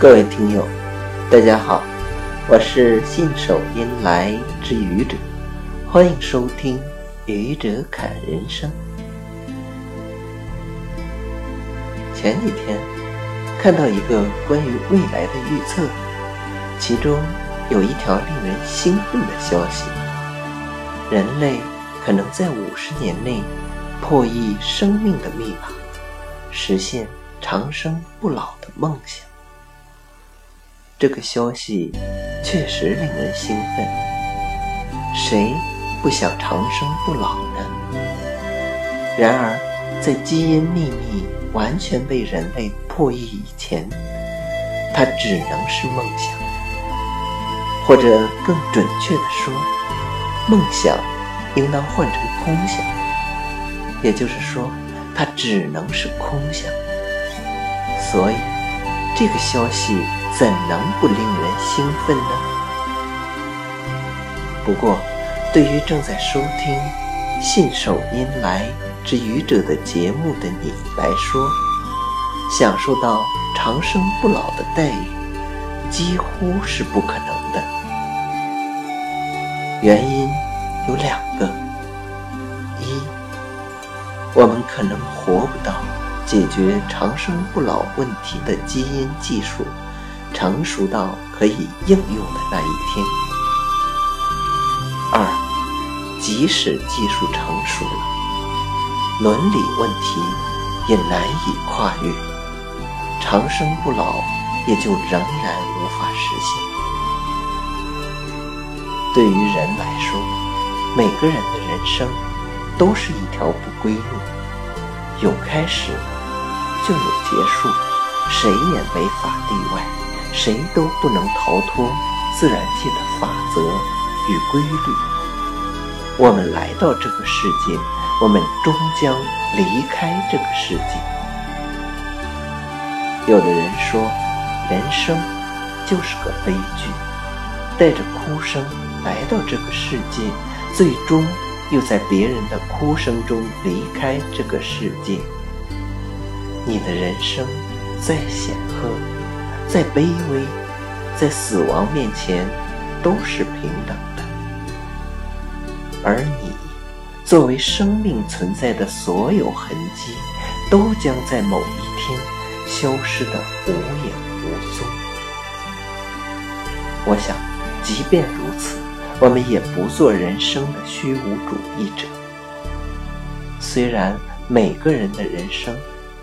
各位听友，大家好，我是信手拈来之愚者，欢迎收听《愚者侃人生》。前几天看到一个关于未来的预测，其中有一条令人兴奋的消息：人类可能在五十年内破译生命的密码，实现长生不老的梦想。这个消息确实令人兴奋，谁不想长生不老呢？然而，在基因秘密完全被人类破译以前，它只能是梦想，或者更准确的说，梦想应当换成空想，也就是说，它只能是空想。所以，这个消息。怎能不令人兴奋呢？不过，对于正在收听《信手拈来之愚者》的节目的你来说，享受到长生不老的待遇几乎是不可能的。原因有两个：一，我们可能活不到解决长生不老问题的基因技术。成熟到可以应用的那一天。二，即使技术成熟了，伦理问题也难以跨越，长生不老也就仍然无法实现。对于人来说，每个人的人生都是一条不归路，有开始就有结束，谁也没法例外。谁都不能逃脱自然界的法则与规律。我们来到这个世界，我们终将离开这个世界。有的人说，人生就是个悲剧，带着哭声来到这个世界，最终又在别人的哭声中离开这个世界。你的人生再显赫。再卑微，在死亡面前都是平等的。而你作为生命存在的所有痕迹，都将在某一天消失得无影无踪。我想，即便如此，我们也不做人生的虚无主义者。虽然每个人的人生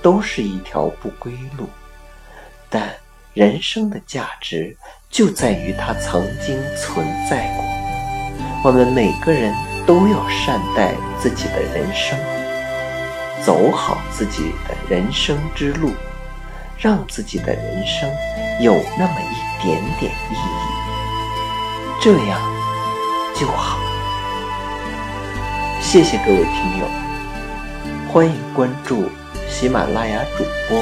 都是一条不归路，但。人生的价值就在于它曾经存在过。我们每个人都要善待自己的人生，走好自己的人生之路，让自己的人生有那么一点点意义，这样就好。谢谢各位听友，欢迎关注喜马拉雅主播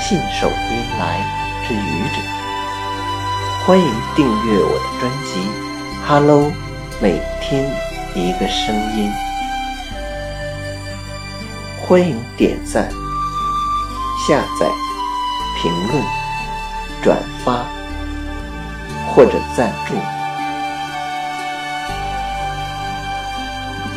信手拈来。之愚者，欢迎订阅我的专辑《Hello》，每天一个声音。欢迎点赞、下载、评论、转发或者赞助。